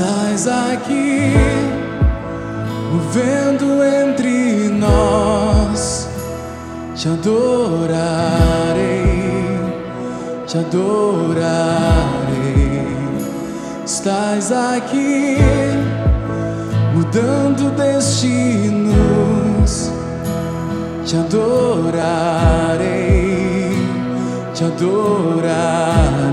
Estás aqui, movendo entre nós. Te adorarei, te adorarei. Estás aqui, mudando destinos. Te adorarei, te adorarei.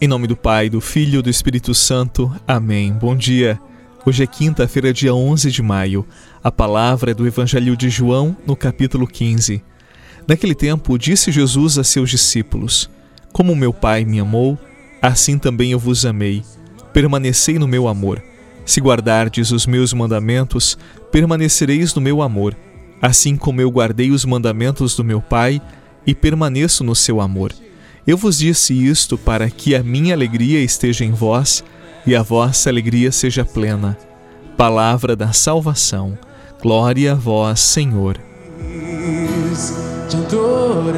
Em nome do Pai, do Filho e do Espírito Santo. Amém. Bom dia. Hoje é quinta-feira, dia 11 de maio. A palavra é do Evangelho de João, no capítulo 15. Naquele tempo, disse Jesus a seus discípulos: Como meu Pai me amou, assim também eu vos amei. Permanecei no meu amor. Se guardardes os meus mandamentos, permanecereis no meu amor, assim como eu guardei os mandamentos do meu Pai e permaneço no seu amor. Eu vos disse isto para que a minha alegria esteja em vós e a vossa alegria seja plena. Palavra da salvação. Glória a vós, Senhor. Te adorarei,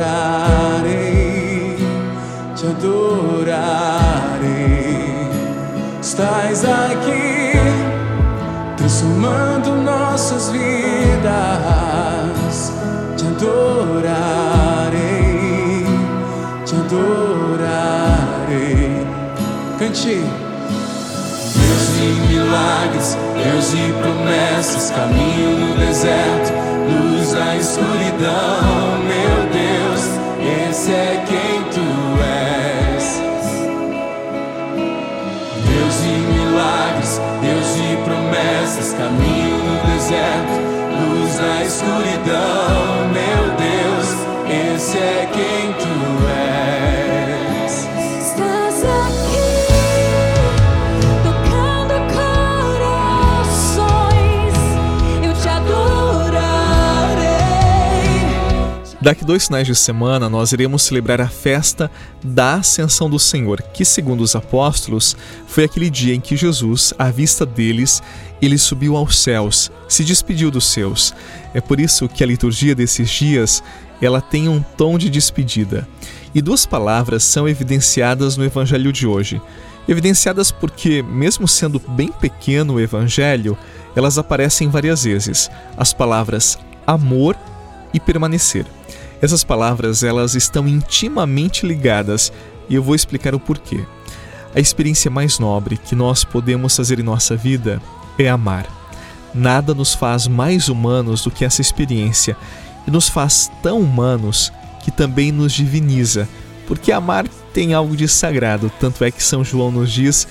te adorarei. Cante. Deus de milagres, Deus de promessas, caminho no deserto, luz na escuridão, meu Deus, esse é quem tu és. Deus de milagres, Deus de promessas, caminho no deserto, luz na escuridão, meu Deus, esse é quem Daqui dois finais de semana, nós iremos celebrar a festa da Ascensão do Senhor, que, segundo os apóstolos, foi aquele dia em que Jesus, à vista deles, ele subiu aos céus, se despediu dos seus. É por isso que a liturgia desses dias ela tem um tom de despedida. E duas palavras são evidenciadas no Evangelho de hoje. Evidenciadas porque, mesmo sendo bem pequeno o Evangelho, elas aparecem várias vezes. As palavras amor e permanecer. Essas palavras elas estão intimamente ligadas e eu vou explicar o porquê. A experiência mais nobre que nós podemos fazer em nossa vida é amar. Nada nos faz mais humanos do que essa experiência e nos faz tão humanos que também nos diviniza, porque amar tem algo de sagrado, tanto é que São João nos diz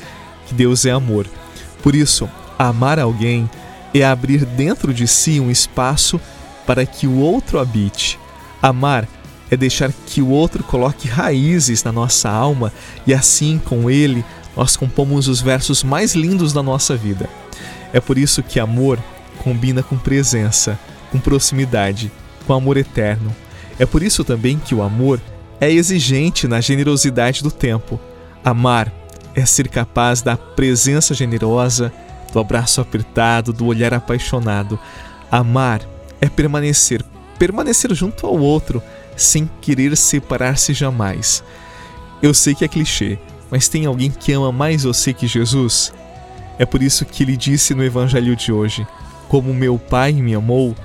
que Deus é amor. Por isso, amar alguém é abrir dentro de si um espaço para que o outro habite. Amar é deixar que o outro coloque raízes na nossa alma e assim, com ele, nós compomos os versos mais lindos da nossa vida. É por isso que amor combina com presença, com proximidade, com amor eterno. É por isso também que o amor é exigente na generosidade do tempo. Amar é ser capaz da presença generosa, do abraço apertado, do olhar apaixonado. Amar é permanecer, permanecer junto ao outro, sem querer separar-se jamais. Eu sei que é clichê, mas tem alguém que ama mais você que Jesus? É por isso que ele disse no Evangelho de hoje: Como meu Pai me amou,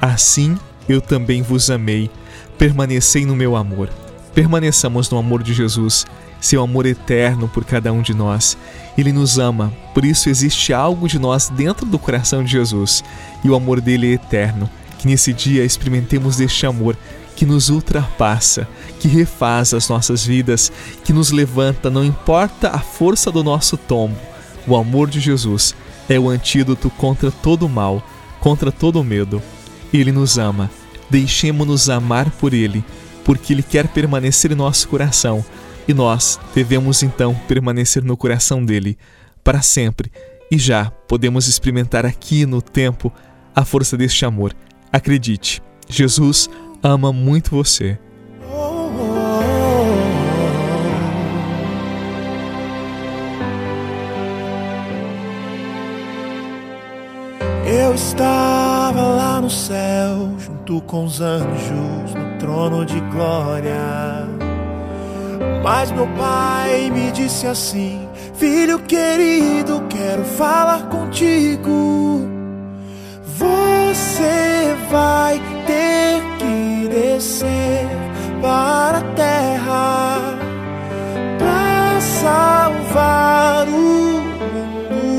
assim eu também vos amei. Permanecei no meu amor. Permaneçamos no amor de Jesus, seu amor eterno por cada um de nós. Ele nos ama, por isso existe algo de nós dentro do coração de Jesus, e o amor dele é eterno. Que nesse dia experimentemos deste amor que nos ultrapassa, que refaz as nossas vidas, que nos levanta, não importa a força do nosso tombo. O amor de Jesus é o antídoto contra todo o mal, contra todo o medo. Ele nos ama. Deixemo-nos amar por Ele, porque Ele quer permanecer em nosso coração e nós devemos então permanecer no coração dele para sempre. E já podemos experimentar aqui no tempo a força deste amor. Acredite, Jesus ama muito você. Eu estava lá no céu, junto com os anjos, no trono de glória Mas meu pai me disse assim: Filho querido, quero falar contigo. Você vai ter que descer para a terra para salvar o mundo.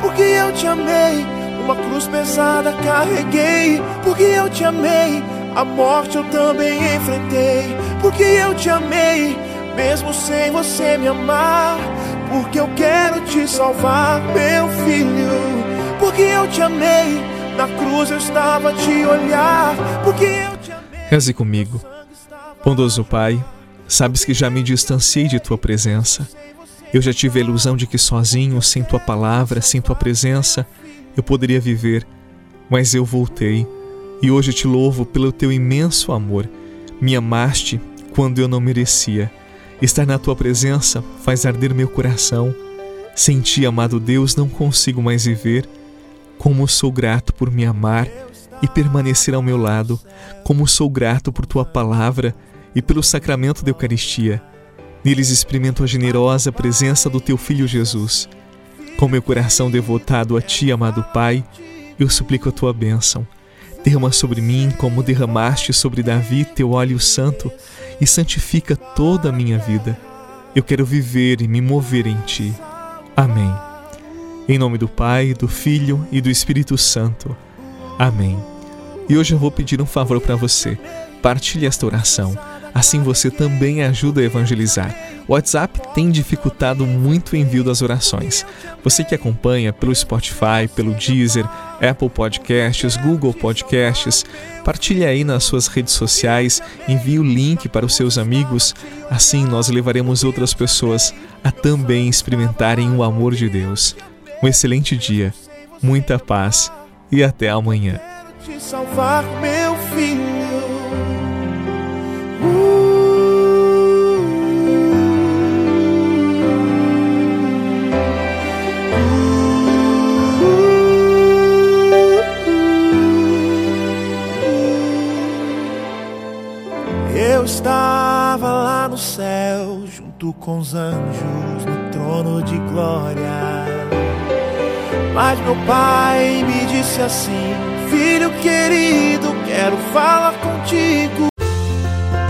Porque eu te amei, uma cruz pesada carreguei. Porque eu te amei a morte eu também enfrentei, porque eu te amei, mesmo sem você me amar. Porque eu quero te salvar, meu filho. Porque eu te amei, na cruz eu estava a te olhar. Porque eu te amei. Reze comigo. Bondoso Pai, sabes que já me distanciei de tua presença. Eu já tive a ilusão de que sozinho, sem tua palavra, sem tua presença, eu poderia viver, mas eu voltei e hoje te louvo pelo teu imenso amor. Me amaste quando eu não merecia. Estar na tua presença faz arder meu coração. Sem ti, amado Deus, não consigo mais viver. Como sou grato por me amar e permanecer ao meu lado. Como sou grato por tua palavra e pelo sacramento da Eucaristia. Neles experimento a generosa presença do teu Filho Jesus. Com meu coração devotado a ti, amado Pai, eu suplico a tua bênção Derrama sobre mim como derramaste sobre Davi teu óleo santo e santifica toda a minha vida. Eu quero viver e me mover em ti. Amém. Em nome do Pai, do Filho e do Espírito Santo. Amém. E hoje eu vou pedir um favor para você. Partilhe esta oração Assim você também ajuda a evangelizar. O WhatsApp tem dificultado muito o envio das orações. Você que acompanha pelo Spotify, pelo Deezer, Apple Podcasts, Google Podcasts, partilhe aí nas suas redes sociais, envie o link para os seus amigos. Assim nós levaremos outras pessoas a também experimentarem o amor de Deus. Um excelente dia, muita paz e até amanhã. Eu no céu, junto com os anjos, no trono de glória. Mas meu pai me disse assim: Filho querido, quero falar contigo.